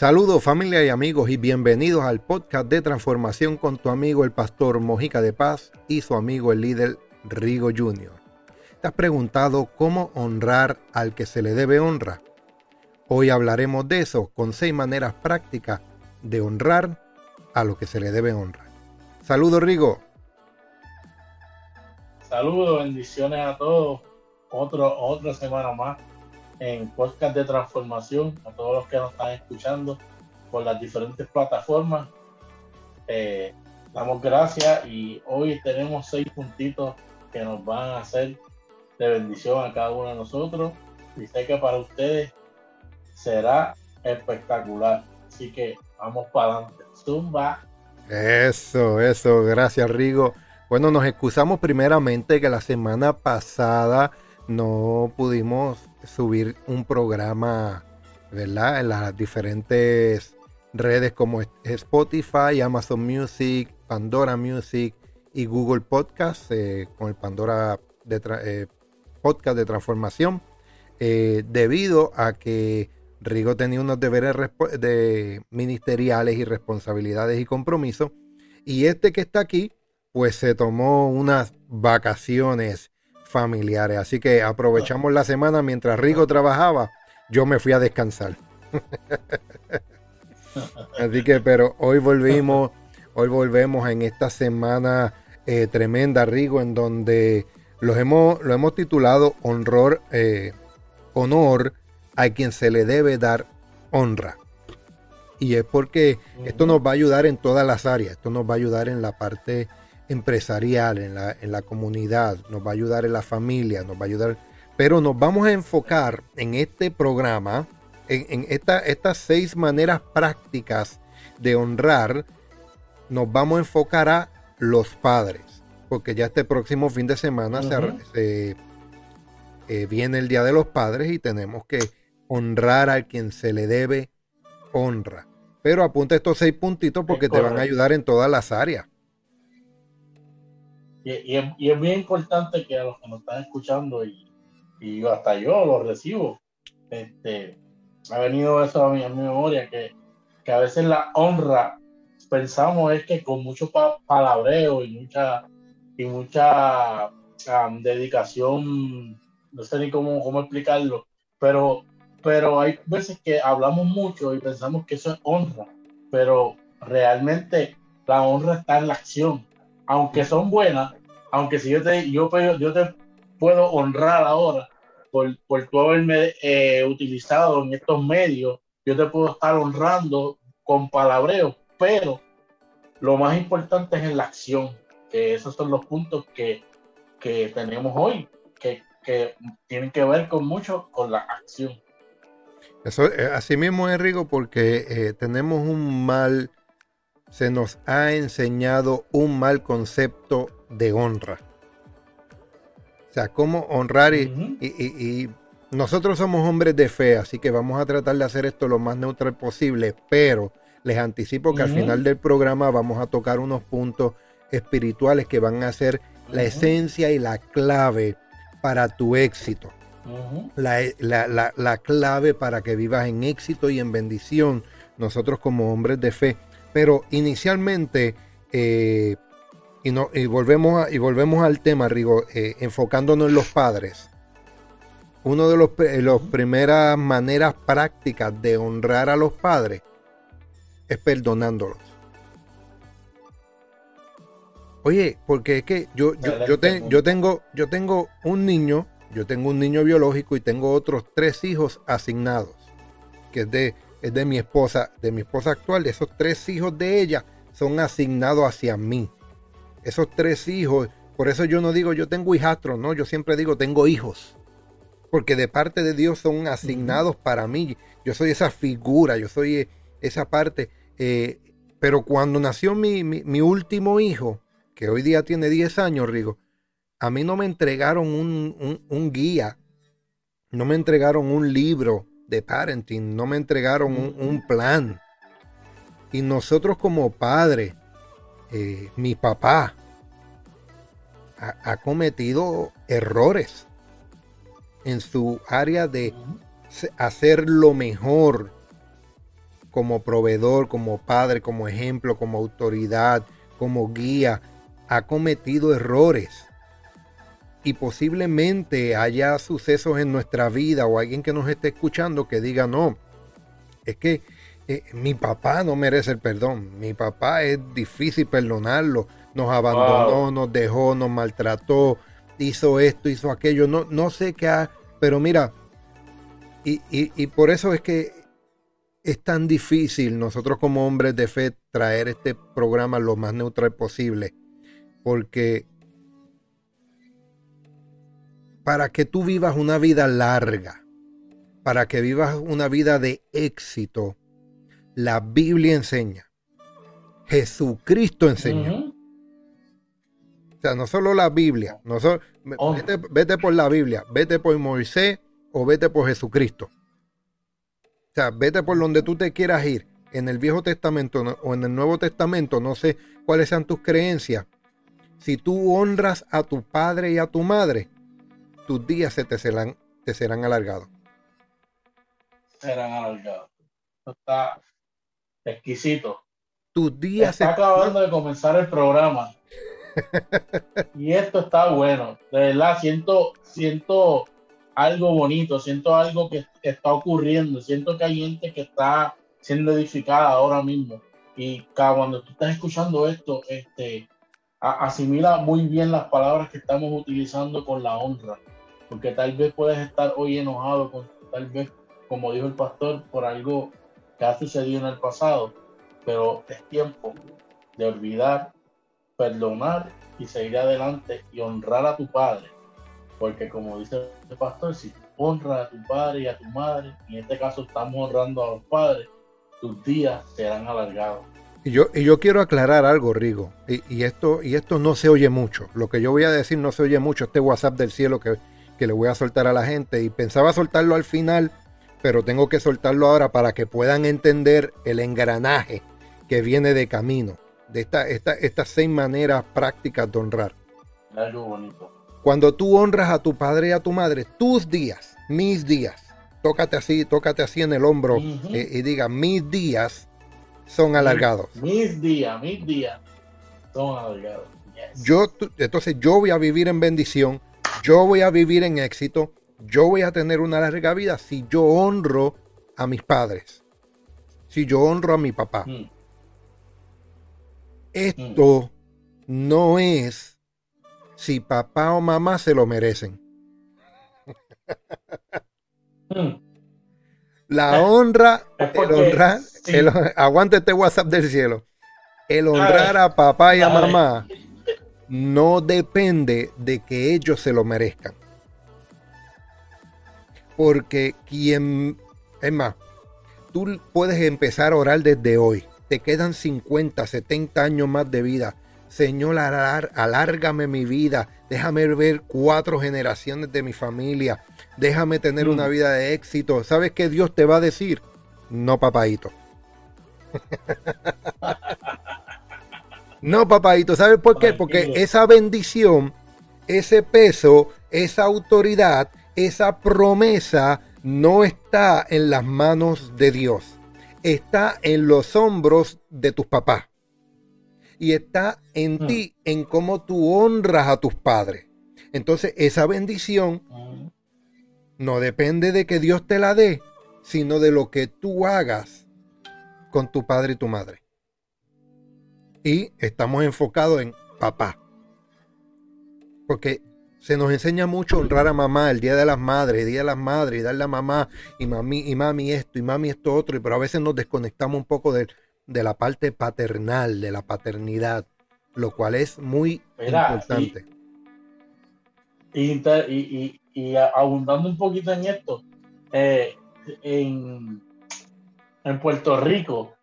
Saludos familia y amigos y bienvenidos al podcast de transformación con tu amigo el pastor Mojica de Paz y su amigo el líder Rigo Jr. ¿Te has preguntado cómo honrar al que se le debe honra? Hoy hablaremos de eso con seis maneras prácticas de honrar a lo que se le debe honrar. Saludos Rigo. Saludos, bendiciones a todos. Otro, otra semana más en podcast de transformación, a todos los que nos están escuchando por las diferentes plataformas. Eh, damos gracias y hoy tenemos seis puntitos que nos van a hacer de bendición a cada uno de nosotros. Y sé que para ustedes será espectacular. Así que vamos para adelante. Zumba. Eso, eso. Gracias, Rigo. Bueno, nos excusamos primeramente que la semana pasada no pudimos subir un programa, ¿verdad? En las diferentes redes como Spotify, Amazon Music, Pandora Music y Google Podcast, eh, con el Pandora de eh, Podcast de Transformación, eh, debido a que Rigo tenía unos deberes de ministeriales y responsabilidades y compromisos, y este que está aquí, pues se tomó unas vacaciones familiares. Así que aprovechamos la semana mientras Rigo trabajaba, yo me fui a descansar. Así que, pero hoy volvimos, hoy volvemos en esta semana eh, tremenda, Rigo, en donde los hemos, lo hemos titulado honor, eh, honor a quien se le debe dar honra. Y es porque esto nos va a ayudar en todas las áreas. Esto nos va a ayudar en la parte empresarial, en la, en la comunidad, nos va a ayudar en la familia, nos va a ayudar. Pero nos vamos a enfocar en este programa, en, esta, estas seis maneras prácticas de honrar, nos vamos a enfocar a los padres, porque ya este próximo fin de semana se, eh, viene el Día de los Padres y tenemos que honrar a quien se le debe honra. Pero apunta estos seis puntitos porque te van a ayudar en todas las áreas. Y, es, bien importante que a los que nos están escuchando y, y hasta yo lo recibo, este, ha venido eso a mi, memoria, que, que, a veces la honra pensamos es que con mucho palabreo y mucha, y mucha dedicación, no sé ni cómo, cómo explicarlo, pero, pero hay veces que hablamos mucho y pensamos que eso es honra, pero realmente la honra está en la acción aunque son buenas, aunque si yo te, yo, te puedo honrar ahora por, por tú haberme eh, utilizado en estos medios, yo te puedo estar honrando con palabreo, pero lo más importante es en la acción, que esos son los puntos que, que tenemos hoy, que, que, tienen que ver con mucho con la acción. Eso, eh, así mismo, Enrico, porque eh, tenemos un mal se nos ha enseñado un mal concepto de honra. O sea, cómo honrar y, nosotros somos hombres de fe, así que vamos a tratar de hacer esto lo más neutral posible, pero les anticipo que al final del programa vamos a tocar unos puntos espirituales que van a ser la esencia y la clave para tu éxito. la, la, clave para que vivas en éxito y en bendición, nosotros como hombres de fe. Pero inicialmente, eh, y, no, y, volvemos y volvemos al tema, Rigo, eh, enfocándonos en los padres. Una de las los primeras maneras prácticas de honrar a los padres es perdonándolos. Oye, porque es que yo, yo, yo, yo, tengo, yo tengo un niño, yo tengo un niño biológico y tengo otros tres hijos asignados, que es de es de mi esposa, de mi esposa actual, esos tres hijos de ella son asignados hacia mí. Esos tres hijos, por eso yo no digo yo tengo hijastros, no, yo siempre digo tengo hijos. Porque de parte de Dios son asignados para mí. Yo soy esa figura, yo soy eh, esa parte. Eh, pero cuando nació mi, último hijo, que hoy día tiene 10 años, Rigo, a mí no me entregaron un, un guía, no me entregaron un libro, de parenting, no me entregaron un, plan. Y nosotros como padres, eh, mi papá ha, cometido errores en su área de hacer lo mejor como proveedor, como padre, como ejemplo, como autoridad, como guía, ha cometido errores. Y posiblemente haya sucesos en nuestra vida o alguien que nos esté escuchando que diga, no, es que eh, mi papá no merece el perdón, mi papá es difícil perdonarlo, nos abandonó, nos dejó, nos maltrató, hizo esto, hizo aquello, no, no sé qué, ha, pero mira, y, y por eso es que es tan difícil nosotros como hombres de fe traer este programa lo más neutral posible, porque para que tú vivas una vida larga, para que vivas una vida de éxito, la Biblia enseña, Jesucristo enseñó. O sea, no solo la Biblia, no oh. vete, vete por la Biblia, vete por Moisés o vete por Jesucristo. O sea, vete por donde tú te quieras ir, en el Viejo Testamento o en el Nuevo Testamento, no sé cuáles sean tus creencias. Si tú honras a tu padre y a tu madre, tus días se te serán, te serán alargados. Serán alargados. Está exquisito. Tus días está acabando de comenzar el programa y esto está bueno. De verdad, siento, siento algo bonito, siento algo que está ocurriendo, siento que hay gente que está siendo edificada ahora mismo. Y cuando tú estás escuchando esto, este, asimila muy bien las palabras que estamos utilizando con la honra. Porque tal vez puedes estar hoy enojado, con, tal vez, como dijo el pastor, por algo que ha sucedido en el pasado. Pero es tiempo de olvidar perdonar y seguir adelante y honrar a tu padre. Porque como dice el pastor, si honras a tu padre y a tu madre, en este caso estamos honrando a los padres, tus días serán alargados. Y yo, y yo quiero aclarar algo, Rigo, y, esto, y esto no se oye mucho. Lo que yo voy a decir no se oye mucho, este WhatsApp del cielo que, que le voy a soltar a la gente. Y pensaba soltarlo al final, pero tengo que soltarlo ahora para que puedan entender el engranaje que viene de camino de esta, estas seis maneras prácticas de honrar. Algo bonito. Cuando tú honras a tu padre y a tu madre, tus días, mis días, tócate así, tócate así en el hombro eh, y diga, mis días son alargados. Mis días, mis días son alargados. Yo, entonces yo voy a vivir en bendición, yo voy a vivir en éxito, yo voy a tener una larga vida si yo honro a mis padres, si yo honro a mi papá. Mm. Esto no es si papá o mamá se lo merecen. Hmm. La eh, honra, el honrar, aguante este WhatsApp del cielo. El honrar a papá y a mamá no depende de que ellos se lo merezcan. Porque quien, es más, tú puedes empezar a orar desde hoy te quedan 50, 70 años más de vida. Señor, alárgame mi vida. Déjame ver cuatro generaciones de mi familia. Déjame tener una mm. vida de éxito. ¿Sabes qué Dios te va a decir? No, papadito. no, papadito. ¿Sabes por qué? Porque esa bendición, ese peso, esa autoridad, esa promesa no está en las manos de Dios está en los hombros de tus papás. Y está en mm. ti, en cómo tú honras a tus padres. Entonces, esa bendición mm. no depende de que Dios te la dé, sino de lo que tú hagas con tu padre y tu madre. Y estamos enfocados en papá. Porque se nos enseña mucho honrar a mamá, el Día de las Madres, el Día de las Madres, y darle a mamá y mami, y mami esto, y mami esto otro, pero a veces nos desconectamos un poco de, la parte paternal, de la paternidad, lo cual es muy importante. Y, y, abundando un poquito en esto, eh, en, Puerto Rico,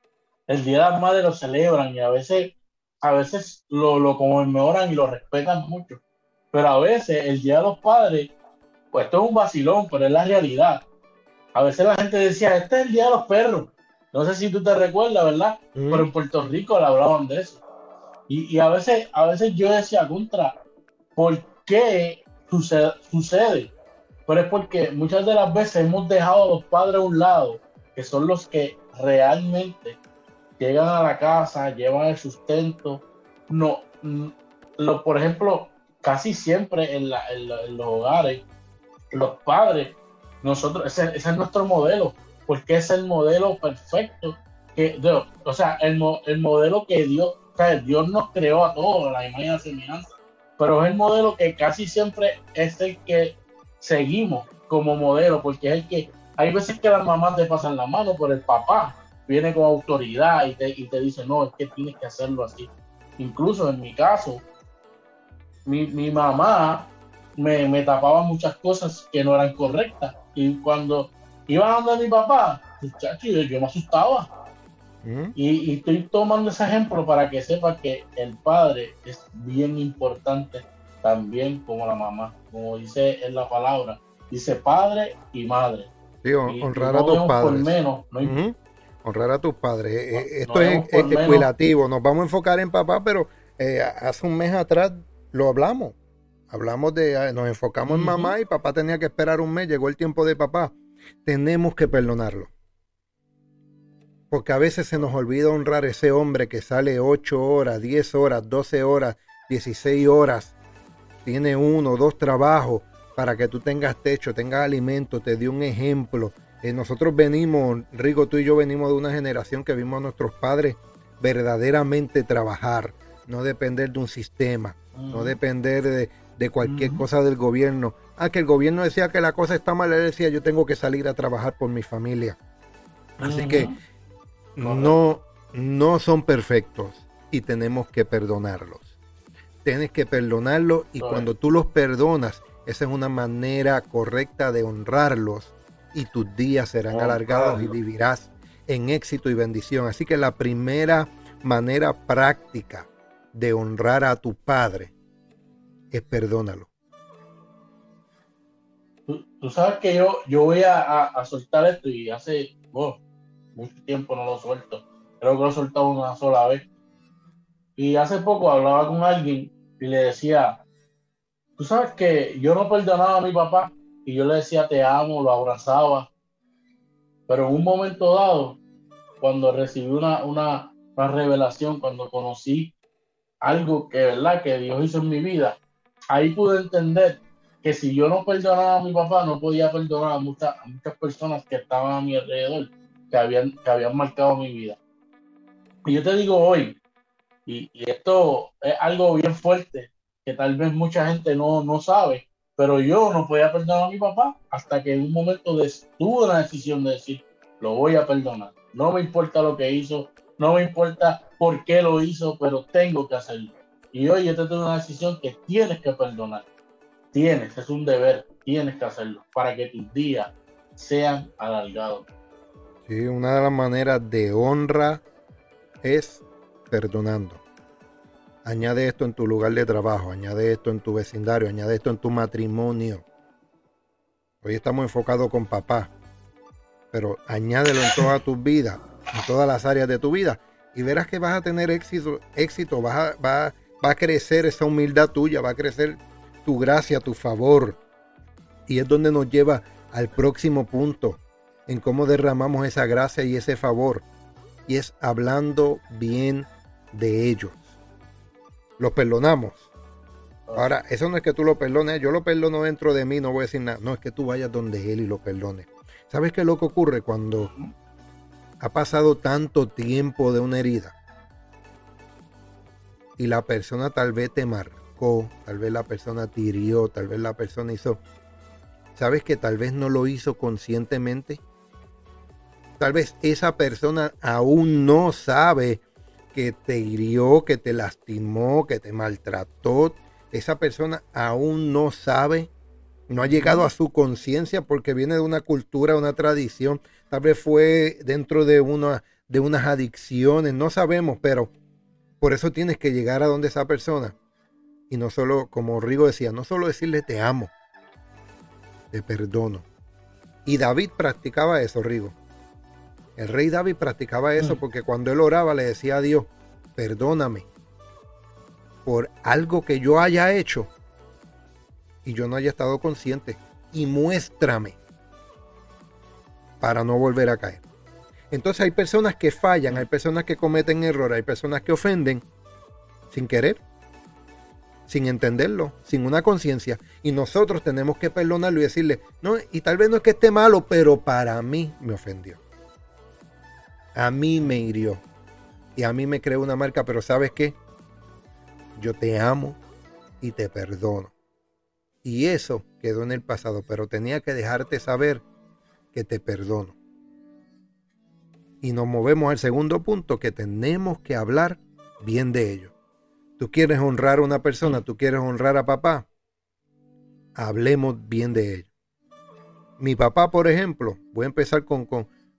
el Día de las Madres lo celebran y a veces, a veces lo, lo conmemoran y lo respetan mucho pero a veces el Día de los Padres, pues esto es un vacilón, pero es la realidad. A veces la gente decía, este es el Día de los Perros. No sé si tú te recuerdas, ¿verdad? Mm. Pero en Puerto Rico le hablaban de eso. Y, a, veces, a veces yo decía, contra, ¿por qué sucede, sucede? Pero es porque muchas de las veces hemos dejado a los padres a un lado, que son los que realmente llegan a la casa, llevan el sustento. No, lo, por ejemplo, casi siempre en, los hogares, los padres, nosotros, ese, es nuestro modelo, porque es el modelo perfecto. Que, o sea, el, el modelo que Dios, Dios nos creó a todos, la imagen de semejanza, pero es el modelo que casi siempre es el que seguimos como modelo, porque es el que hay veces que las mamás te pasan la mano, pero el papá viene con autoridad y te, y te dice, no, es que tienes que hacerlo así. Incluso en mi caso, mi, mi mamá me, me, tapaba muchas cosas que no eran correctas. Y cuando iba a mi papá, muchacho, yo, me asustaba. ¿Mm? Y, y, estoy tomando ese ejemplo para que sepa que el padre es bien importante también como la mamá. Como dice en la palabra, dice padre y madre honrar a tus padres. Honrar a tus padres. esto es, es Nos vamos a enfocar en papá, pero eh, hace un mes atrás lo hablamos. Hablamos de, ah, nos enfocamos en mamá y papá tenía que esperar un mes. Llegó el tiempo de papá. Tenemos que perdonarlo. Porque a veces se nos olvida honrar a ese hombre que sale 8 horas, 10 horas, 12 horas, 16 horas. Tiene uno, dos trabajos para que tú tengas techo, tengas alimento, te dio un ejemplo. Eh, nosotros venimos, Rigo, tú y yo venimos de una generación que vimos a nuestros padres verdaderamente trabajar, no depender de un sistema, no depender de, cualquier cosa del gobierno. Ah, que el gobierno decía que la cosa está mal, él decía yo tengo que salir a trabajar por mi familia. Así que no, no son perfectos y tenemos que perdonarlos. Tienes que perdonarlos y cuando tú los perdonas, esa es una manera correcta de honrarlos y tus días serán alargados y vivirás en éxito y bendición. Así que la primera manera práctica de honrar a tu padre es perdónalo. Tú, sabes que yo, yo voy a, soltar esto y hace oh, mucho tiempo no lo suelto. Creo que lo he soltado una sola vez. Y hace poco hablaba con alguien y le decía, Tú sabes que yo no perdonaba a mi papá y yo le decía te amo, lo abrazaba. Pero en un momento dado, cuando recibí una, una, revelación, cuando conocí algo que, ¿verdad? que Dios hizo en mi vida, ahí pude entender que si yo no perdonaba a mi papá, no podía perdonar a muchas, muchas personas que estaban a mi alrededor, que habían, que habían marcado mi vida. Y yo te digo hoy, y, y esto es algo bien fuerte, que tal vez mucha gente no, no sabe, pero yo no podía perdonar a mi papá hasta que en un momento tuve la decisión de decir, lo voy a perdonar. No me importa lo que hizo, no me importa por qué lo hizo, pero tengo que hacerlo. Y hoy yo te tengo una decisión que tienes que perdonar. Tienes, es un deber, tienes que hacerlo para que tus días sean alargados. Sí, una de las maneras de honra es perdonando. Añade esto en tu lugar de trabajo, añade esto en tu vecindario, añade esto en tu matrimonio. Hoy estamos enfocados con papá, pero añádelo en toda tu vida, en todas las áreas de tu vida, y verás que vas a tener éxito, éxito va, va a crecer esa humildad tuya, va a crecer tu gracia, tu favor. Y es donde nos lleva al próximo punto, en cómo derramamos esa gracia y ese favor. Y es hablando bien de ellos lo perdonamos. Ahora, eso no es que tú lo perdones, yo lo perdono dentro de mí, no voy a decir nada. No, es que tú vayas donde él y lo perdones. ¿Sabes qué es lo que ocurre cuando ha pasado tanto tiempo de una herida? Y la persona tal vez te marcó, tal vez la persona te hirió, tal vez la persona hizo. ¿Sabes que tal vez no lo hizo conscientemente? Tal vez esa persona aún no sabe que te hirió, que te lastimó, que te maltrató, esa persona aún no sabe, no ha llegado a su conciencia porque viene de una cultura, una tradición, tal vez fue dentro de, una, de unas adicciones, no sabemos, pero por eso tienes que llegar a donde esa persona. Y no solo, como Rigo decía, no solo decirle te amo, te perdono. Y David practicaba eso, Rigo. El rey David practicaba eso mm. porque cuando él oraba le decía a Dios, perdóname por algo que yo haya hecho y yo no haya estado consciente y muéstrame para no volver a caer. Entonces hay personas que fallan, hay personas que cometen errores, hay personas que ofenden sin querer, sin entenderlo, sin una conciencia. Y nosotros tenemos que perdonarlo y decirle, no, y tal vez no es que esté malo, pero para mí me ofendió. A mí me hirió. Y a mí me creó una marca, pero ¿sabes qué? Yo te amo y te perdono. Y eso quedó en el pasado, pero tenía que dejarte saber que te perdono. Y nos movemos al segundo punto, que tenemos que hablar bien de ellos. Tú quieres honrar a una persona, tú quieres honrar a papá, hablemos bien de ellos. Mi papá, por ejemplo, voy a empezar con,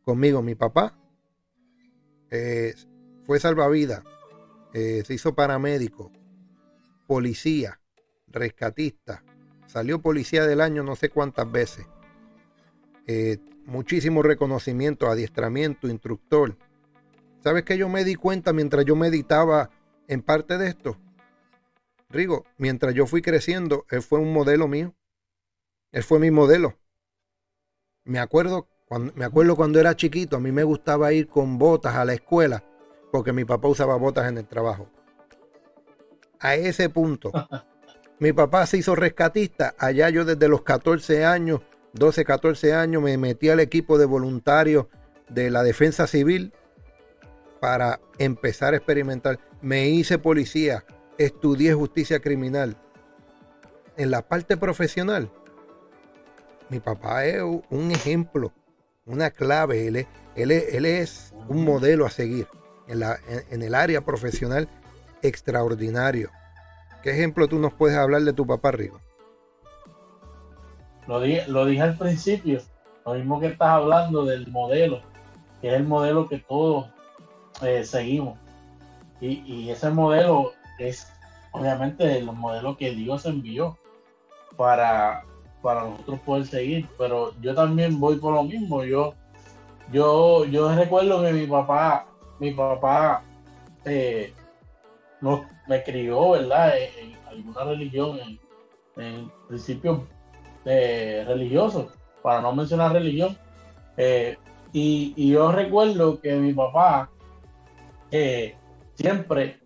conmigo. Mi papá eh, fue salvavidas, eh, se hizo paramédico, policía, rescatista, salió policía del año no sé cuántas veces. Eh, muchísimo reconocimiento, adiestramiento, instructor. ¿Sabes que yo me di cuenta mientras yo meditaba en parte de esto? Rigo, mientras yo fui creciendo, él fue un modelo mío. Él fue mi modelo. Me acuerdo cuando, me acuerdo cuando era chiquito, a mí me gustaba ir con botas a la escuela porque mi papá usaba botas en el trabajo. A ese punto, mi papá se hizo rescatista. Allá yo desde los 14 años 12, 14 años me metí al equipo de voluntarios de la defensa civil para empezar a experimentar. Me hice policía, estudié justicia criminal. En la parte profesional, mi papá es un ejemplo, una clave. Él es, él es, un modelo a seguir en, la, en el área profesional extraordinario. ¿Qué ejemplo tú nos puedes hablar de tu papá, Rigo? Lo dije, lo dije al principio, lo mismo que estás hablando del modelo, que es el modelo que todos eh, seguimos. Y, ese modelo es obviamente el modelo que Dios envió para, para nosotros poder seguir. Pero yo también voy por lo mismo. Yo, yo, yo recuerdo que mi papá, mi papá eh, me crió, ¿verdad? En, alguna religión, en, en principio eh, religioso, para no mencionar religión. Eh, y, yo recuerdo que mi papá eh, siempre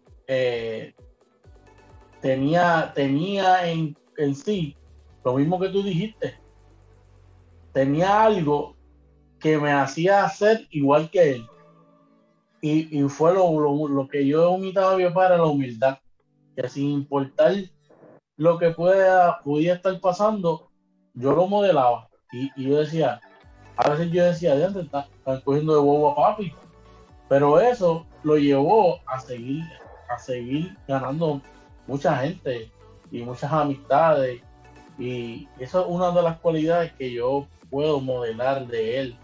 tenía, tenía en, en, sí lo mismo que tú dijiste. Tenía algo que me hacía hacer igual que él. Y, fue lo, lo, que yo imitaba a mi papá era la humildad. Que sin importar lo que pueda, pudiera estar pasando, yo lo modelaba y, yo decía, a veces yo decía, de antes están cogiendo de bobo a papi, pero eso lo llevó a seguir, a seguir ganando mucha gente y muchas amistades y eso es una de las cualidades que yo puedo modelar de él,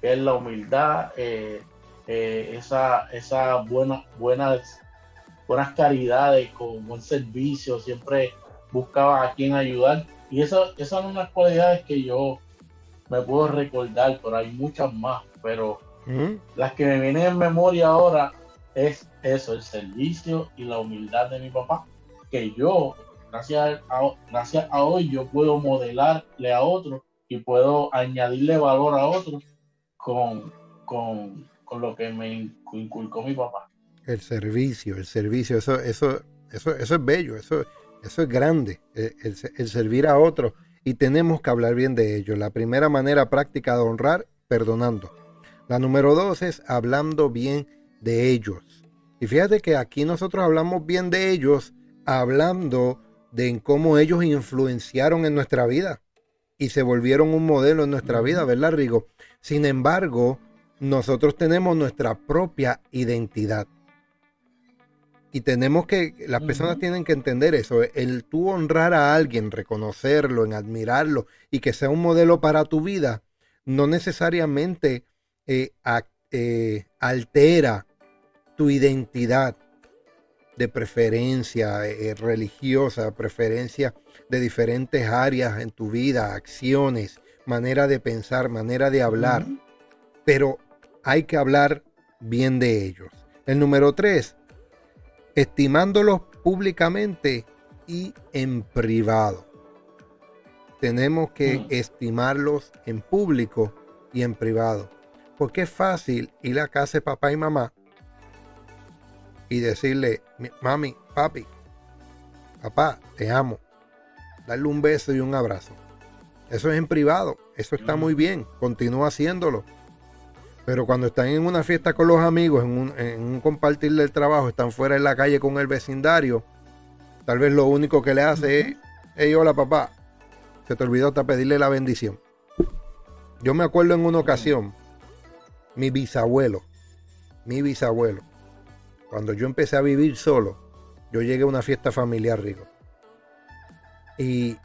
que es la humildad, eh, eh, esa, esa buena, buenas, buenas caridades, con buen servicio, siempre buscaba a quien ayudar y eso, esas son unas cualidades que yo me puedo recordar, pero hay muchas más. Pero las que me vienen en memoria ahora es eso, el servicio y la humildad de mi papá, que yo, gracias a, gracias a hoy, yo puedo modelarle a otros y puedo añadirle valor a otros con, con, con lo que me inculcó mi papá. El servicio, el servicio, eso, eso, eso, eso es bello, eso eso es grande, eh, el, servir a otros. Y tenemos que hablar bien de ello. La primera manera práctica de honrar, perdonando. La número dos es hablando bien de ellos. Y fíjate que aquí nosotros hablamos bien de ellos, hablando de cómo ellos influenciaron en nuestra vida y se volvieron un modelo en nuestra vida, ¿verdad, Rigo? Sin embargo, nosotros tenemos nuestra propia identidad. Y tenemos que, las personas tienen que entender eso, el tú honrar a alguien, reconocerlo, en admirarlo y que sea un modelo para tu vida, no necesariamente eh, eh, altera tu identidad de preferencia eh, religiosa, preferencia de diferentes áreas en tu vida, acciones, manera de pensar, manera de hablar. Pero hay que hablar bien de ellos. El número tres, estimándolos públicamente y en privado. Tenemos que estimarlos en público y en privado. Porque es fácil ir a casa de papá y mamá y decirle, mami, papi, papá, te amo. Darle un beso y un abrazo. Eso es en privado, eso está muy bien, continúa haciéndolo. Pero cuando están en una fiesta con los amigos, en un, compartir del trabajo, están fuera en la calle con el vecindario, tal vez lo único que le hace es, hey, hola papá, se te olvidó hasta pedirle la bendición. Yo me acuerdo en una ocasión, mi bisabuelo, mi bisabuelo, cuando yo empecé a vivir solo, yo llegué a una fiesta familiar rico. Y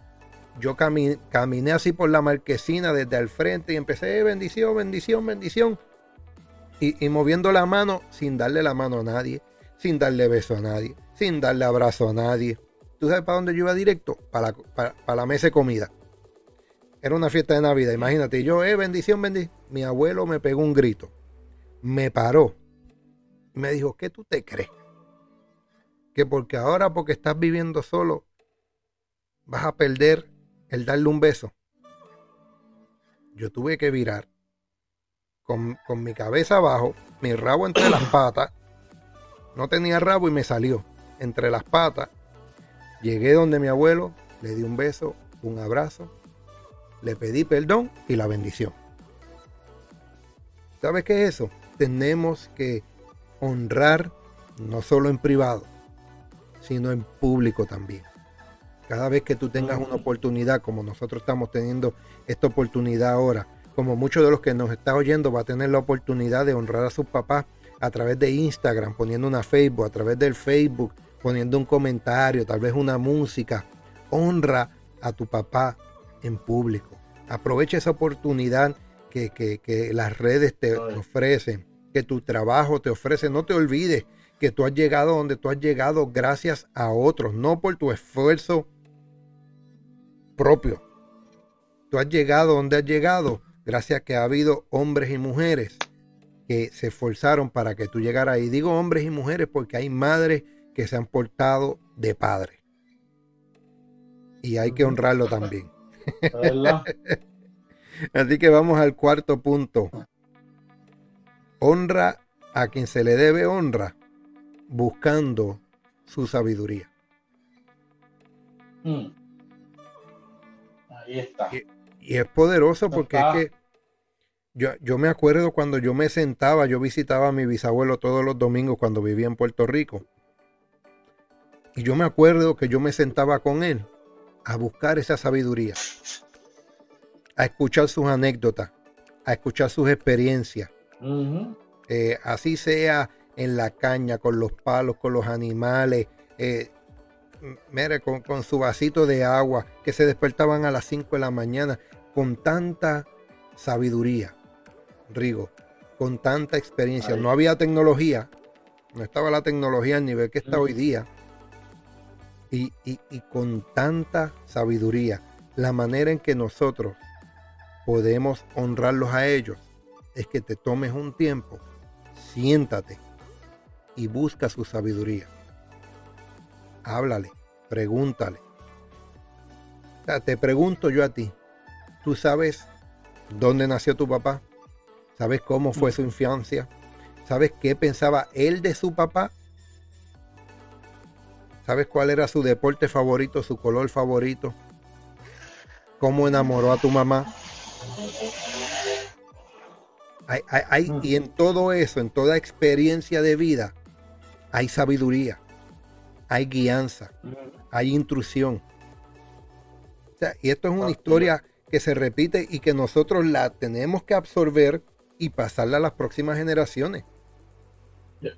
yo caminé, así por la marquesina desde al frente y empecé, eh, bendición, bendición, bendición. Y, moviendo la mano sin darle la mano a nadie, sin darle beso a nadie, sin darle abrazo a nadie. ¿Tú sabes para dónde yo iba directo? Para la, mesa de comida. Era una fiesta de Navidad, imagínate. yo, eh, bendición, bendición. Mi abuelo me pegó un grito. Me paró. Me dijo, ¿qué tú te crees? Que porque ahora, porque estás viviendo solo, vas a perder el darle un beso. Yo tuve que virar con, mi cabeza abajo, mi rabo entre las patas. No tenía rabo y me salió entre las patas. Llegué donde mi abuelo, le di un beso, un abrazo, le pedí perdón y la bendición. ¿Sabes qué es eso? Tenemos que honrar no solo en privado, sino en público también. Cada vez que tú tengas una oportunidad, como nosotros estamos teniendo esta oportunidad ahora, como muchos de los que nos están oyendo va a tener la oportunidad de honrar a sus papás a través de Instagram, poniendo una Facebook, a través del Facebook, poniendo un comentario, tal vez una música. Honra a tu papá en público. Aprovecha esa oportunidad que, que las redes te ofrecen, que tu trabajo te ofrece. No te olvides que tú has llegado donde tú has llegado gracias a otros, no por tu esfuerzo propio. Tú has llegado donde has llegado gracias a que ha habido hombres y mujeres que se esforzaron para que tú llegaras ahí. Digo hombres y mujeres porque hay madres que se han portado de padre. Y hay que honrarlo también. Así que vamos al cuarto punto. Honra a quien se le debe honra, buscando su sabiduría. Mm. Ahí está. Y, es poderoso porque es que yo, yo, me acuerdo cuando yo me sentaba, yo visitaba a mi bisabuelo todos los domingos cuando vivía en Puerto Rico. Y yo me acuerdo que yo me sentaba con él a buscar esa sabiduría, a escuchar sus anécdotas, a escuchar sus experiencias. Eh, así sea en la caña, con los palos, con los animales. Eh, mire, con, su vasito de agua, que se despertaban a las 5 de la mañana, con tanta sabiduría, Rigo, con tanta experiencia. No había tecnología, no estaba la tecnología al nivel que está hoy día. Y, y con tanta sabiduría, la manera en que nosotros podemos honrarlos a ellos es que te tomes un tiempo, siéntate y busca su sabiduría háblale, pregúntale. te pregunto yo a ti, ¿tú sabes dónde nació tu papá? ¿Sabes cómo fue su infancia? ¿Sabes qué pensaba él de su papá? ¿Sabes cuál era su deporte favorito, su color favorito? ¿Cómo enamoró a tu mamá? Y en todo eso, en toda experiencia de vida, hay sabiduría hay guianza, hay intrusión. y esto es una historia que se repite y que nosotros la tenemos que absorber y pasarla a las próximas generaciones.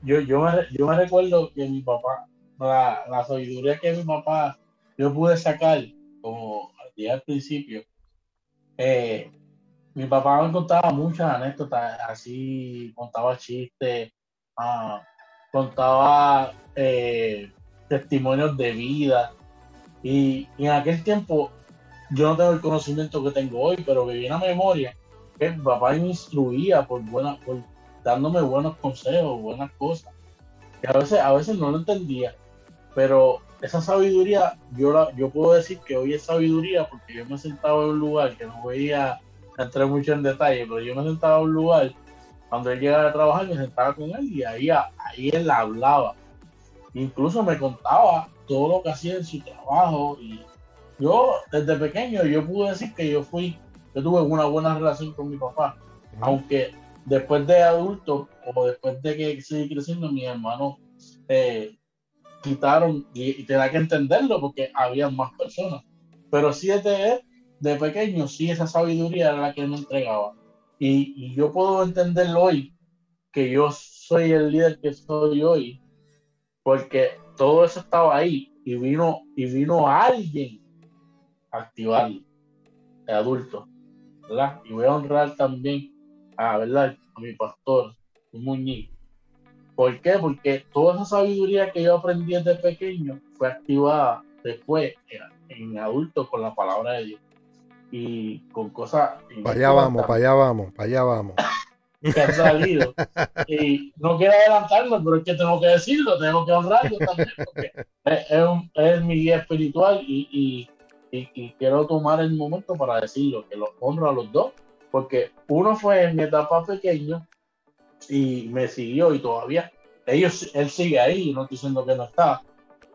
Yo, yo, me, recuerdo que mi papá, la, sabiduría que mi papá, yo pude sacar, como día al principio, eh, mi papá me contaba muchas anécdotas, así contaba chistes, ah, contaba eh, testimonios de vida. Y, en aquel tiempo yo no tengo el conocimiento que tengo hoy, pero viví una memoria que mi papá me instruía por, buena, por dándome buenos consejos, buenas cosas. Que a veces, a veces no lo entendía, pero esa sabiduría, yo, la, yo puedo decir que hoy es sabiduría porque yo me sentaba en un lugar que no veía entrar mucho en detalle, pero yo me sentaba en un lugar cuando él llegaba a trabajar me sentaba con él y ahí, ahí él hablaba. Incluso me contaba todo lo que hacía en su trabajo y yo desde pequeño yo pude decir que yo fui, yo tuve una buena relación con mi papá, aunque después de adulto o después de que seguí creciendo, mis hermanos eh, quitaron, y, te da que entenderlo porque había más personas, pero sí desde de pequeño, sí esa sabiduría era la que me entregaba. Y, y yo puedo entenderlo hoy, que yo soy el líder que soy hoy, porque todo eso estaba ahí y vino, y vino alguien a activarlo, de adulto, ¿verdad? Y voy a honrar también a, ¿verdad? a mi pastor, Muñiz. ¿Por qué? Porque toda esa sabiduría que yo aprendí desde pequeño fue activada después en, adulto con la palabra de Dios. Y con cosas... Para allá vamos, para allá vamos, para allá vamos. que han salido. y no quiero adelantarlo, pero es que tengo que decirlo, tengo que honrarlo también, porque es, mi guía espiritual y, y, quiero tomar el momento para decirlo, que los honro a los dos, porque uno fue en mi etapa pequeño y me siguió y todavía ellos, él sigue ahí, no estoy diciendo que no está,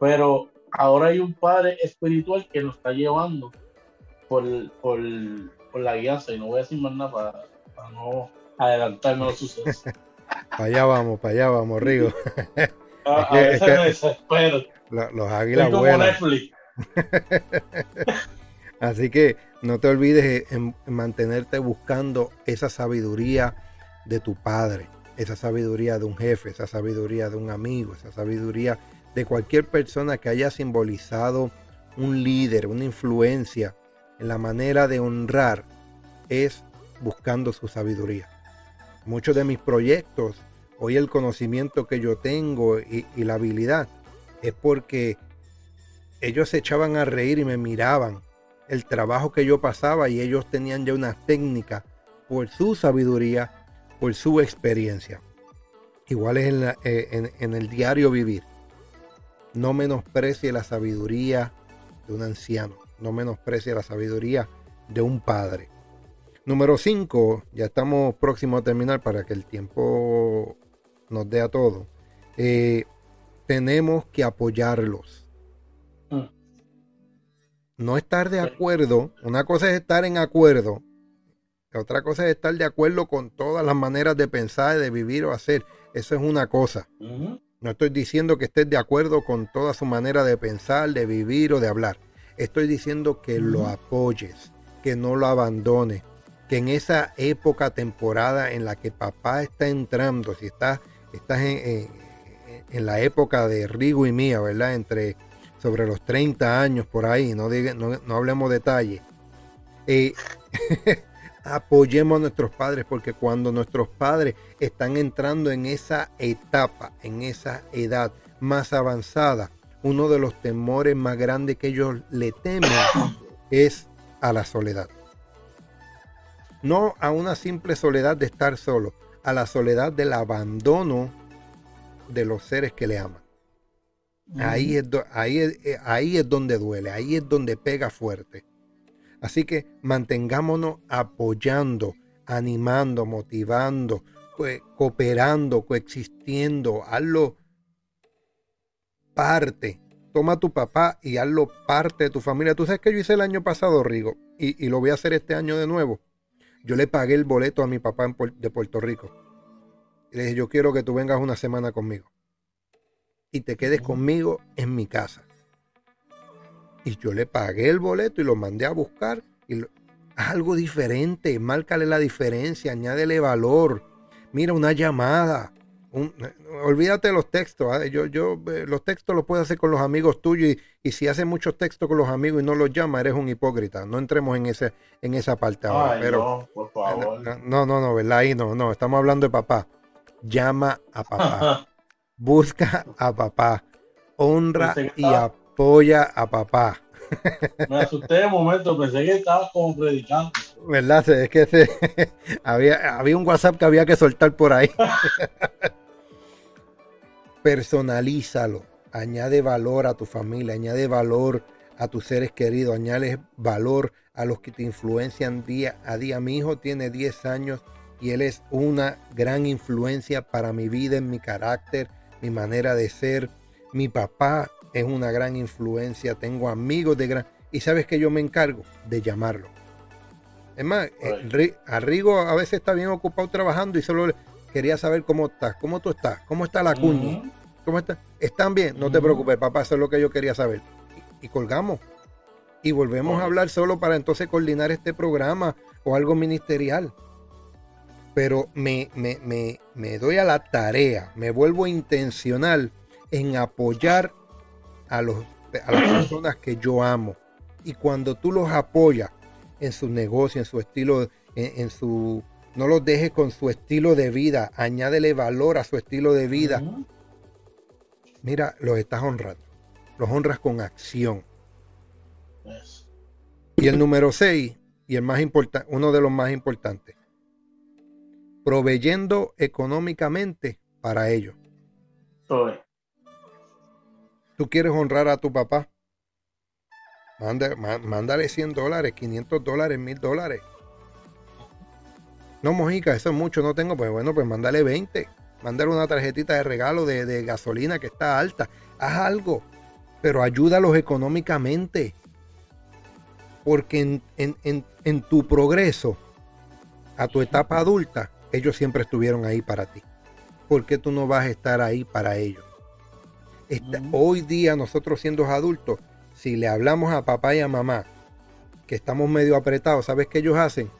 pero ahora hay un padre espiritual que nos está llevando por, por, por la guianza y no voy a decir más nada para, no adelantarme los sucesos. para allá vamos, para allá vamos, Rigo. a, veces me desespero. Los, águilas buenas. Así que no te olvides en, mantenerte buscando esa sabiduría de tu padre, esa sabiduría de un jefe, esa sabiduría de un amigo, esa sabiduría de cualquier persona que haya simbolizado un líder, una influencia en la manera de honrar, es buscando su sabiduría. Muchos de mis proyectos, hoy el conocimiento que yo tengo y, la habilidad, es porque ellos se echaban a reír y me miraban el trabajo que yo pasaba y ellos tenían ya una técnica por su sabiduría, por su experiencia. Igual es en, eh, el diario vivir. No menosprecie la sabiduría de un anciano, no menosprecie la sabiduría de un padre. Número 5, ya estamos próximos a terminar para que el tiempo nos dé a todo. Eh, tenemos que apoyarlos no estar de acuerdo, una cosa es estar en acuerdo, otra cosa es estar de acuerdo con todas las maneras de pensar, de vivir o hacer. Eso es una cosa. No estoy diciendo que estés de acuerdo con toda su manera de pensar, de vivir o de hablar. Estoy diciendo que lo apoyes, que no lo abandones, que en esa época, temporada en la que papá está entrando, si estás, estás en, en la época de Rigo y mía, ¿verdad? Entre sobre los 30 años por ahí, no, no, hablemos detalles. Eh, apoyemos a nuestros padres porque cuando nuestros padres están entrando en esa etapa, en esa edad más avanzada, uno de los temores más grandes que ellos le temen es a la soledad. No a una simple soledad de estar solo, a la soledad del abandono de los seres que le aman. Ahí es, ahí, eh, ahí es donde duele, ahí es donde pega fuerte. Así que mantengámonos apoyando, animando, motivando, cooperando, coexistiendo. Hazlo parte. Toma a tu papá y hazlo parte de tu familia. Tú sabes que yo hice el año pasado, Rigo, y, lo voy a hacer este año de nuevo. Yo le pagué el boleto a mi papá de Puerto Rico. Y le dije, yo quiero que tú vengas una semana conmigo y te quedes conmigo en mi casa. Y yo le pagué el boleto y lo mandé a buscar. Y algo diferente, márcale la diferencia, añádele valor. Mira, una llamada. Olvídate de los textos. ¿ah? Yo, yo, eh, los textos los puedes hacer con los amigos tuyos y, si haces muchos textos con los amigos y no los llamas, eres un hipócrita. No entremos en, ese, en esa parte ahora. pero, no, no, no, ¿verdad? Ahí no, no. Estamos hablando de papá. Llama a papá. busca a papá, honra y apoya a papá. Me asusté de momento, pensé que estabas como predicando. ¿Verdad? Es que había, había un WhatsApp que había que soltar por ahí. Personalízalo, añade valor a tu familia, añade valor a tus seres queridos, añade valor a los que te influencian día a día. Mi hijo tiene 10 años y él es una gran influencia para mi vida, en mi carácter, mi manera de ser. Mi papá es una gran influencia, tengo amigos de gran... Y sabes que yo me encargo de llamarlo. Es más, eh, a Rigo a veces está bien ocupado trabajando y solo quería saber cómo estás, cómo tú estás, cómo está la cuña, cómo está. ¿Están bien? No te preocupes, papá, eso es lo que yo quería saber. Y, colgamos. Y volvemos a hablar solo para entonces coordinar este programa o algo ministerial pero me, me, doy a la tarea, me vuelvo intencional en apoyar a, los, a las personas que yo amo. Y cuando tú los apoyas en su negocio, en su estilo, en, su... No los dejes con su estilo de vida, añádele valor a su estilo de vida. Mira, los estás honrando. Los honras con acción. Y el número 6, y el más importante, uno de los más importantes, proveyendo económicamente para ellos. Tú quieres honrar a tu papá. mándale 100 dólares, 500 dólares, 1000 dólares. No, Mojica, eso es mucho, no tengo. Pues bueno, pues mándale 20. Mándale una tarjetita de regalo de, gasolina que está alta. Haz algo, pero ayúdalos económicamente. Porque en tu progreso a tu etapa adulta, ellos siempre estuvieron ahí para ti. ¿Por qué tú no vas a estar ahí para ellos? Hoy día nosotros siendo adultos, si le hablamos a papá y a mamá que estamos medio apretados, ¿sabes qué ellos hacen?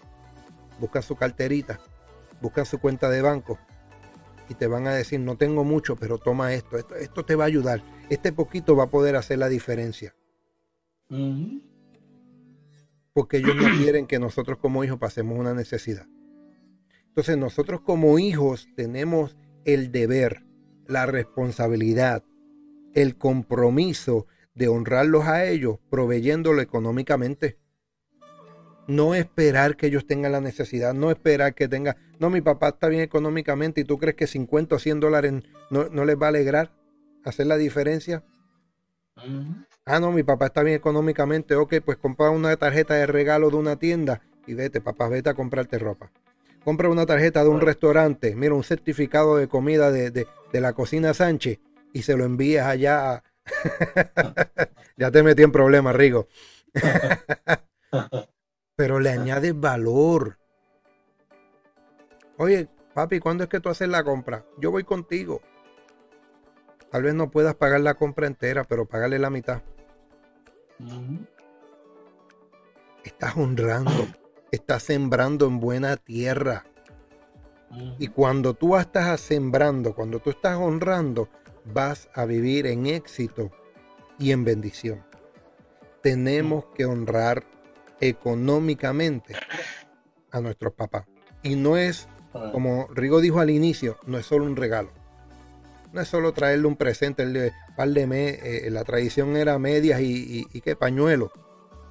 Buscan su carterita, buscan su cuenta de banco y te van a decir, no tengo mucho, pero toma esto, esto, esto te va a ayudar. Este poquito va a poder hacer la diferencia. Porque ellos no quieren que nosotros como hijos pasemos una necesidad. Entonces nosotros como hijos tenemos el deber, la responsabilidad, el compromiso de honrarlos a ellos proveyéndolo económicamente. No esperar que ellos tengan la necesidad, no esperar que tenga, no, mi papá está bien económicamente y tú crees que 50 o 100 dólares no, no les va a alegrar hacer la diferencia. Ah, no, mi papá está bien económicamente, ok, pues compra una tarjeta de regalo de una tienda y vete, papá, vete a comprarte ropa compra una tarjeta de un restaurante, mira, un certificado de comida de, la cocina Sánchez y se lo envías allá. ya te metí en problemas, Rigo. Pero le añades valor. Oye, papi, ¿cuándo es que tú haces la compra? Yo voy contigo. Tal vez no puedas pagar la compra entera, pero pagarle la mitad. Estás honrando estás sembrando en buena tierra. Y cuando tú estás sembrando, cuando tú estás honrando, vas a vivir en éxito y en bendición. Tenemos que honrar económicamente a nuestros papás. Y no es, como Rigo dijo al inicio, no es solo un regalo. No es solo traerle un presente, el par de eh, la tradición era medias y, y, qué pañuelo,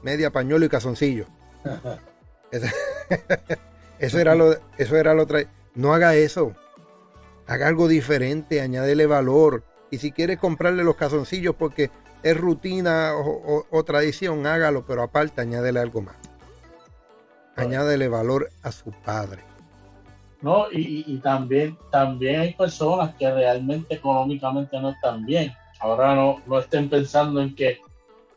media pañuelo y casoncillo. Eso era lo, eso era lo No haga eso. Haga algo diferente, añádele valor. Y si quiere comprarle los casoncillos porque es rutina o, tradición, hágalo, pero aparte añádele algo más. Añádele valor a su padre. No, y, también, también hay personas que realmente económicamente no están bien. Ahora no, no estén pensando en que,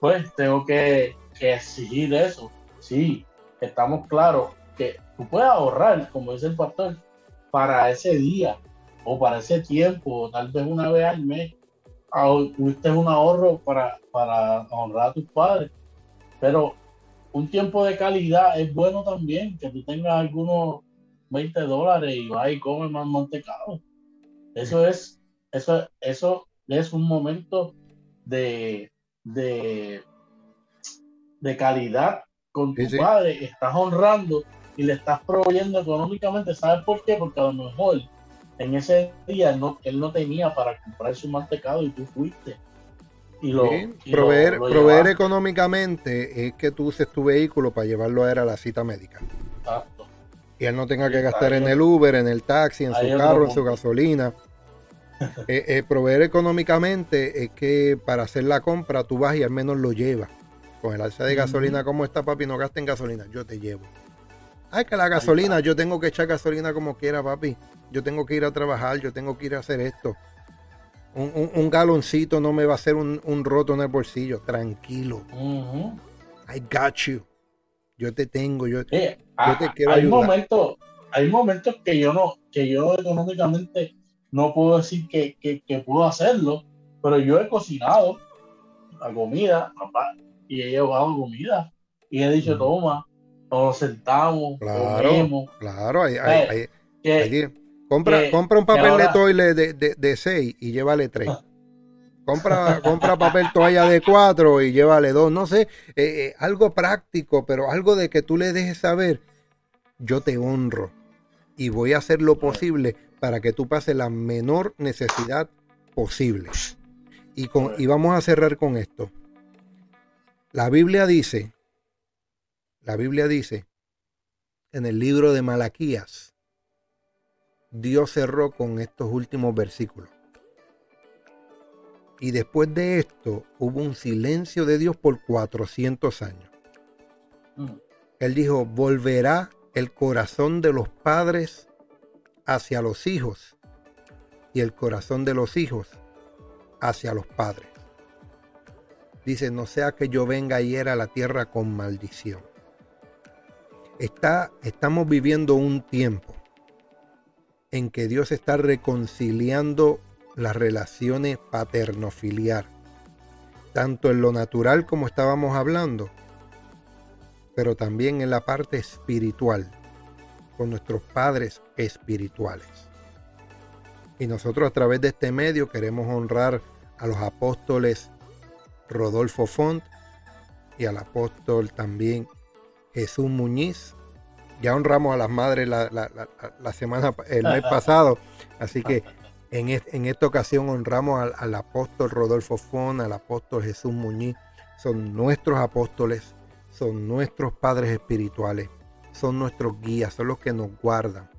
pues, tengo que, que exigir eso. Sí, estamos claros que tú puedes ahorrar, como dice el pastor, para ese día o para ese tiempo, tal vez una vez al mes, tuviste un ahorro para, para honrar a tus padres. Pero un tiempo de calidad es bueno también, que tú tengas algunos 20 dólares y vas y comes más mantecado. Eso es, eso, eso es un momento de, de, de calidad con tu padre, estás honrando y le estás proveyendo económicamente. ¿Sabes por qué? Porque a lo mejor en ese día no, él no tenía para comprar su mantecado y tú fuiste. Y lo, proveer, proveer económicamente es que tú uses tu vehículo para llevarlo a, él a la cita médica. Exacto. Y él no tenga que gastar en el Uber, en el taxi, en su carro, en su gasolina. Eh, eh, proveer económicamente es que para hacer la compra tú vas y al menos lo llevas. Con el alza de gasolina como está, papi, no gasten gasolina, yo te llevo. Ay, que la gasolina, yo tengo que echar gasolina como quiera, papi. Yo tengo que ir a trabajar, yo tengo que ir a hacer esto. Un, galoncito no me va a hacer un, roto en el bolsillo. Tranquilo. I got you. Yo te tengo, yo, te quiero hay Momentos, hay momentos que yo no, que yo económicamente no puedo decir que, puedo hacerlo, pero yo he cocinado la comida, papá, y he llevado comida. Y he dicho, toma, nos sentamos, claro, comemos. Claro, hay, hay, hay, compra, compra un papel de toile de, de, seis y llévale tres. Compra, compra papel toalla de cuatro y llévale dos. No sé, eh, eh, algo práctico, pero algo de que tú le dejes saber, yo te honro y voy a hacer lo posible para que tú pases la menor necesidad posible. Y, con, y vamos a cerrar con esto. La Biblia dice, la Biblia dice en el libro de Malaquías, Dios cerró con estos últimos versículos. Y después de esto hubo un silencio de Dios por 400 años. Mm. Él dijo, volverá el corazón de los padres hacia los hijos y el corazón de los hijos hacia los padres. Dice, no sea que yo venga y era la tierra con maldición. Está, estamos viviendo un tiempo en que Dios está reconciliando las relaciones paterno-filiar, tanto en lo natural como estábamos hablando, pero también en la parte espiritual, con nuestros padres espirituales. Y nosotros a través de este medio queremos honrar a los apóstoles Rodolfo Font y al apóstol también Jesús Muñiz. Ya honramos a las madres la, semana, el mes pasado, así que en, esta ocasión honramos al, apóstol Rodolfo Fon, al apóstol Jesús Muñiz. Son nuestros apóstoles, son nuestros padres espirituales, son nuestros guías, son los que nos guardan.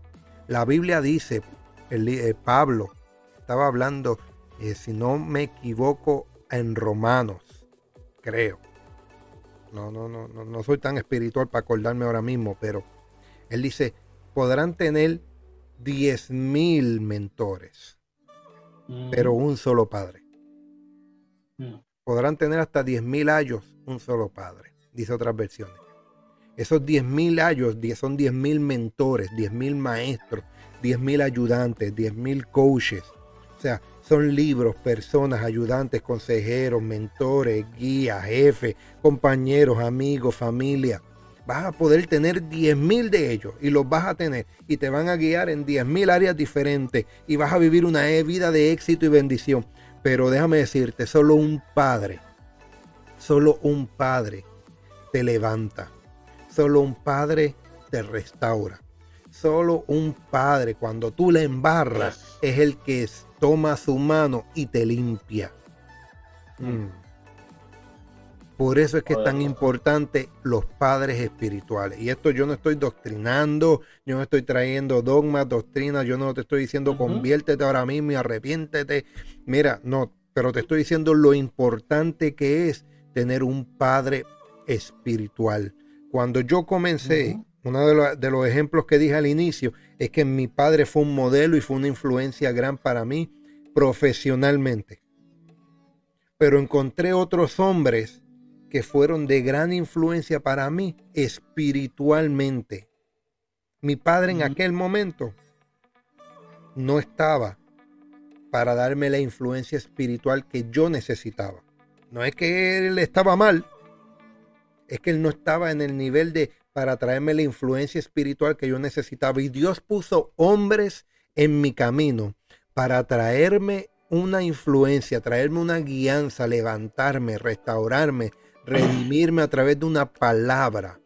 La Biblia dice, el, eh, Pablo estaba hablando, eh, si no me equivoco, en Romanos, creo. No, no, no, no, no soy tan espiritual para acordarme ahora mismo, pero él dice, podrán tener diez mil mentores pero un solo padre. Mm. Podrán tener hasta 10.000 años un solo padre, dice otras versiones. Esos 10.000 años son 10.000 mentores, 10.000 maestros, 10.000 ayudantes, 10.000 coaches. O sea, son libros, personas, ayudantes, consejeros, mentores, guías, jefes, compañeros, amigos, familia vas a poder tener 10.000 de ellos y los vas a tener y te van a guiar en 10.000 áreas diferentes y vas a vivir una vida de éxito y bendición. Pero déjame decirte, solo un padre, solo un padre te levanta, solo un padre te restaura. Solo un padre, cuando tú le embarras, es el que toma su mano y te limpia. Mm. Por eso es que es tan importante los padres espirituales. Y esto yo no estoy doctrinando, yo no estoy trayendo dogmas, doctrinas, yo no te estoy diciendo conviértete ahora mismo y arrepiéntete. Mira, no, pero te estoy diciendo lo importante que es tener un padre espiritual. Cuando yo comencé, uno de, de los ejemplos que dije al inicio es que mi padre fue un modelo y fue una influencia gran para mí profesionalmente. Pero encontré otros hombres que fueron de gran influencia para mí espiritualmente. Mi padre en aquel momento no estaba para darme la influencia espiritual que yo necesitaba. No es que él estaba mal, es que él no estaba en el nivel de para traerme la influencia espiritual que yo necesitaba. Y Dios puso hombres en mi camino para traerme una influencia, traerme una guianza, levantarme, restaurarme, redimirme a través de una palabra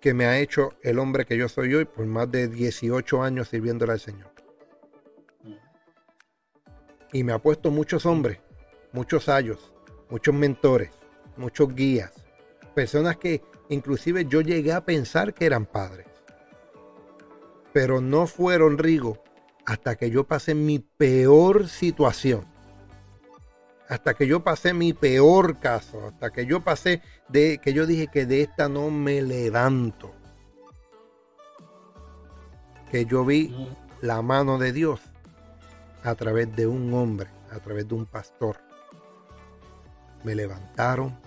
que me ha hecho el hombre que yo soy hoy por más de 18 años sirviéndole al Señor. Y me ha puesto muchos hombres, muchos ayos, muchos mentores, muchos guías, personas que inclusive yo llegué a pensar que eran padres. Pero no fueron Rigo hasta que yo pasé mi peor situación hasta que yo pasé mi peor caso, hasta que yo pasé de que yo dije que de esta no me levanto. Que yo vi la mano de Dios a través de un hombre, a través de un pastor. Me levantaron,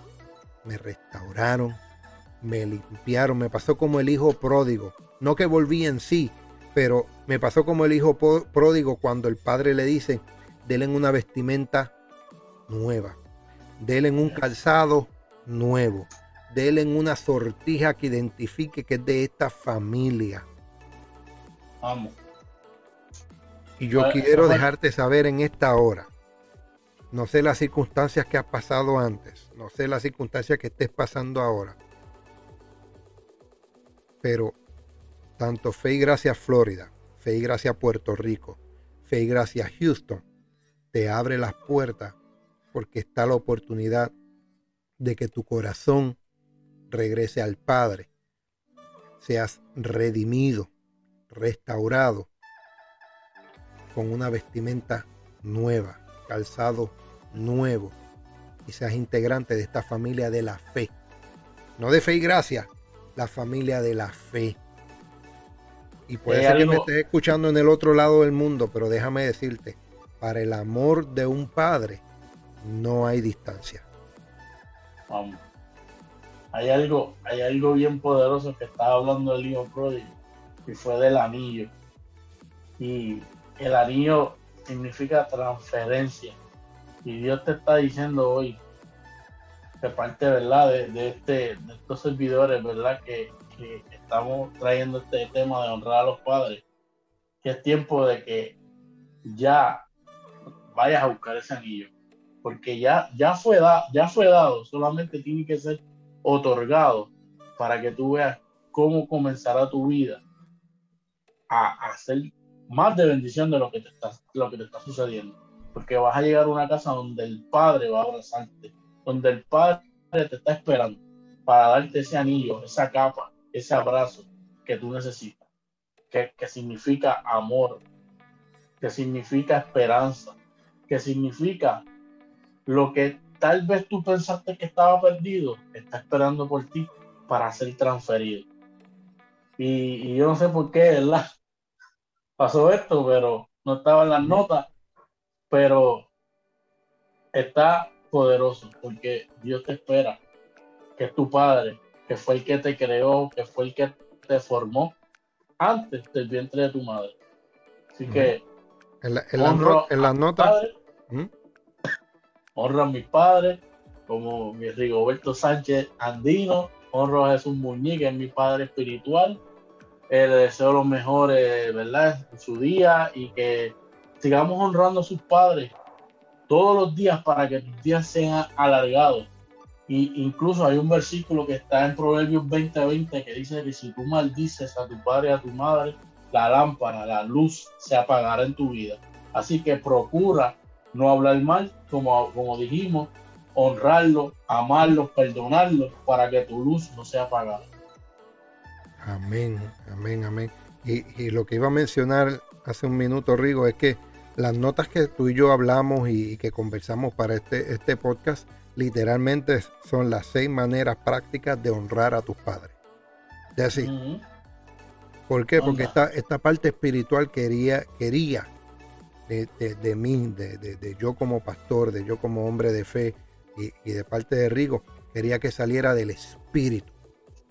me restauraron, me limpiaron, me pasó como el hijo pródigo. No que volví en sí, pero me pasó como el hijo pródigo cuando el padre le dice, denle una vestimenta nueva, denle un calzado nuevo, denle una sortija que identifique que es de esta familia. Vamos. Y yo quiero dejarte saber en esta hora. No sé las circunstancias que has pasado antes. No sé las circunstancias que estés pasando ahora. Pero tanto Fe y Gracia Florida, Fe y Gracia Puerto Rico, Fe y Gracia Houston, te abre las puertas porque está la oportunidad de que tu corazón regrese al Padre, seas redimido, restaurado, con una vestimenta nueva, calzado nuevo, y seas integrante de esta familia de la fe. No de fe y gracia, la familia de la fe. Y puede ser que me estés escuchando en el otro lado del mundo, pero déjame decirte, para el amor de un padre no hay distancia. Vamos. Hay algo, hay algo bien poderoso que estaba hablando el hijo pródigo y fue del anillo. Y el anillo significa transferencia. Y Dios te está diciendo hoy, de parte ¿verdad? De, este, de estos servidores, ¿verdad? Que, estamos trayendo este tema de honrar a los padres, que es tiempo de que ya vayas a buscar ese anillo, porque ya, ya, fue, ya fue dado, solamente tiene que ser otorgado para que tú veas cómo comenzará tu vida a, hacer más de bendición de lo que te está, lo que te está sucediendo. Porque vas a llegar a una casa donde el Padre va a abrazarte, donde el Padre te está esperando para darte ese anillo, esa capa, ese abrazo que tú necesitas, que, que significa amor, que significa esperanza, que significa lo que tal vez tú pensaste que estaba perdido, está esperando por ti para ser transferido. Y, yo no sé por qué, ¿verdad? Pasó esto, pero no estaba en las notas, pero está poderoso porque Dios te espera, que es tu Padre, que fue el que te creó, que fue el que te formó antes del vientre de tu madre. Así que... En, las notas... ¿Mm? Honro a mis padres, como mi Rigoberto Sánchez Andino, honro a Jesús Muñiz, que es mi padre espiritual. Eh, le deseo lo mejor, ¿verdad?, en su día y que sigamos honrando a sus padres todos los días para que tus días sean alargados. Y incluso hay un versículo que está en Proverbios 20:20 que dice que si tú maldices a tu padre y a tu madre, la lámpara, la luz se apagará en tu vida. Así que procura no hablar mal, como, como dijimos, honrarlo, amarlo, perdonarlo, para que tu luz no sea apagada. Amén, amén, amén. Y, y, lo que iba a mencionar hace un minuto, Rigo, es que las notas que tú y yo hablamos y, que conversamos para este, este podcast, literalmente son las seis maneras prácticas de honrar a tus padres. De así. ¿Por qué? Porque esta, esta parte espiritual quería, quería de, mí, de, yo como pastor, de yo como hombre de fe y, de parte de Rigo, quería que saliera del espíritu,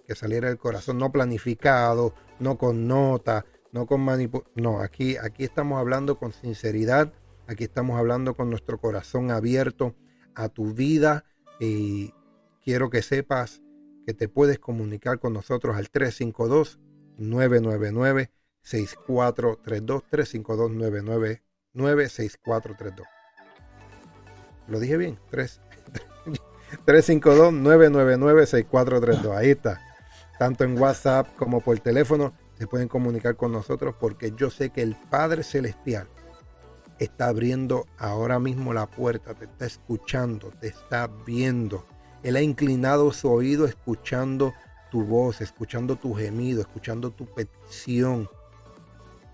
que saliera del corazón, no planificado, no con nota, no con manipulación. No, aquí, aquí estamos hablando con sinceridad, aquí estamos hablando con nuestro corazón abierto a tu vida y quiero que sepas que te puedes comunicar con nosotros al 352 999 6432 352 999 96432. Lo dije bien, 3. 352-999-6432. Ahí está. Tanto en WhatsApp como por teléfono se pueden comunicar con nosotros porque yo sé que el Padre Celestial está abriendo ahora mismo la puerta, te está escuchando, te está viendo. Él ha inclinado su oído escuchando tu voz, escuchando tu gemido, escuchando tu petición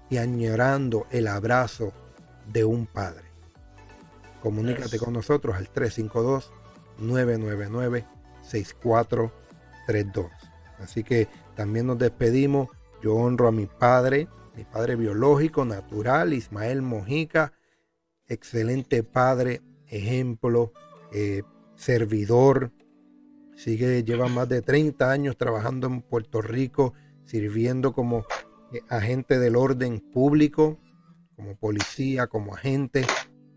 y añorando el abrazo de un padre. comunícate con nosotros al 352-999-6432. Así que también nos despedimos. Yo honro a mi padre, mi padre biológico, natural, Ismael Mojica, excelente padre, ejemplo, eh, servidor. Sigue, lleva más de 30 años trabajando en Puerto Rico, sirviendo como eh, agente del orden público, como policía, como agente.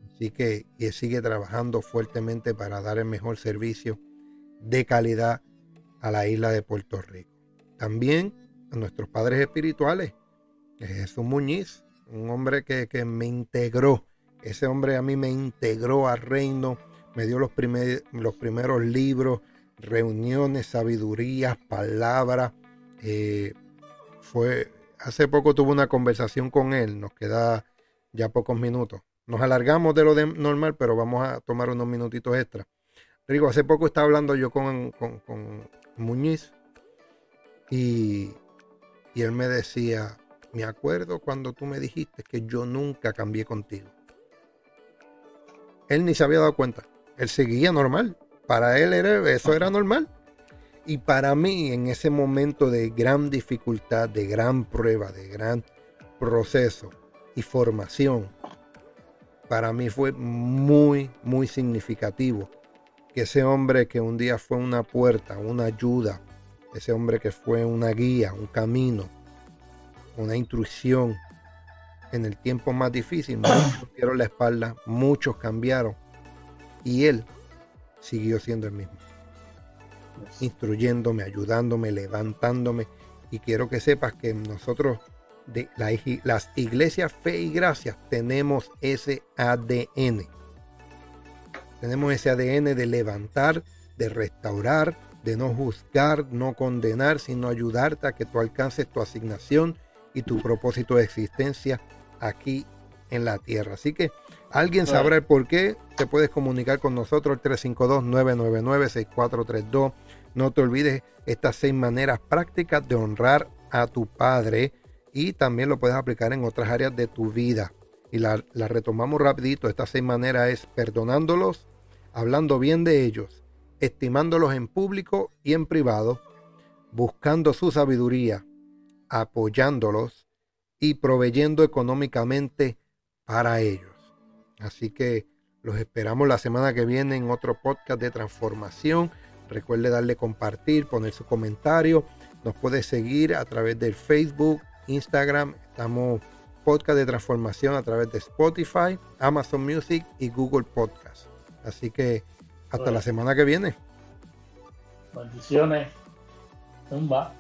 Así que sigue trabajando fuertemente para dar el mejor servicio de calidad a la isla de Puerto Rico. También a nuestros padres espirituales, Jesús Muñiz, un hombre que, me integró. Ese hombre a mí me integró al reino, me dio los, primeros libros, reuniones, sabidurías, palabras. Eh, fue, hace poco tuve una conversación con él, nos queda ya pocos minutos. Nos alargamos de lo de normal, pero vamos a tomar unos minutitos extra. Digo, hace poco estaba hablando yo con, con, Muñiz y, y él me decía, me acuerdo cuando tú me dijiste que yo nunca cambié contigo. Él ni se había dado cuenta. Él seguía normal. Para él era, eso era normal. Y para mí, en ese momento de gran dificultad, de gran prueba, de gran proceso y formación, para mí fue muy, muy significativo que ese hombre que un día fue una puerta, una ayuda, ese hombre que fue una guía, un camino, una instrucción en el tiempo más difícil, muchos dieron la espalda, muchos cambiaron y él siguió siendo el mismo instruyéndome, ayudándome, levantándome. Y quiero que sepas que nosotros, de las iglesias Fe y Gracia, tenemos ese ADN. Tenemos ese ADN de levantar, de restaurar, de no juzgar, no condenar, sino ayudarte a que tú alcances tu asignación y tu propósito de existencia aquí en la tierra. Así que alguien sabrá el por qué. Te puedes comunicar con nosotros el 352-999-6432. No te olvides estas seis maneras prácticas de honrar a tu padre y también lo puedes aplicar en otras áreas de tu vida. Y la, la retomamos rapidito. Estas seis maneras es perdonándolos, hablando bien de ellos, estimándolos en público y en privado, buscando su sabiduría, apoyándolos y proveyendo económicamente para ellos. Así que los esperamos la semana que viene en otro podcast de transformación. Recuerde darle compartir, poner su comentario. Nos puede seguir a través del Facebook, Instagram. Estamos podcast de transformación a través de Spotify, Amazon Music y Google Podcast. Así que hasta la semana que viene. Bendiciones. Zumba.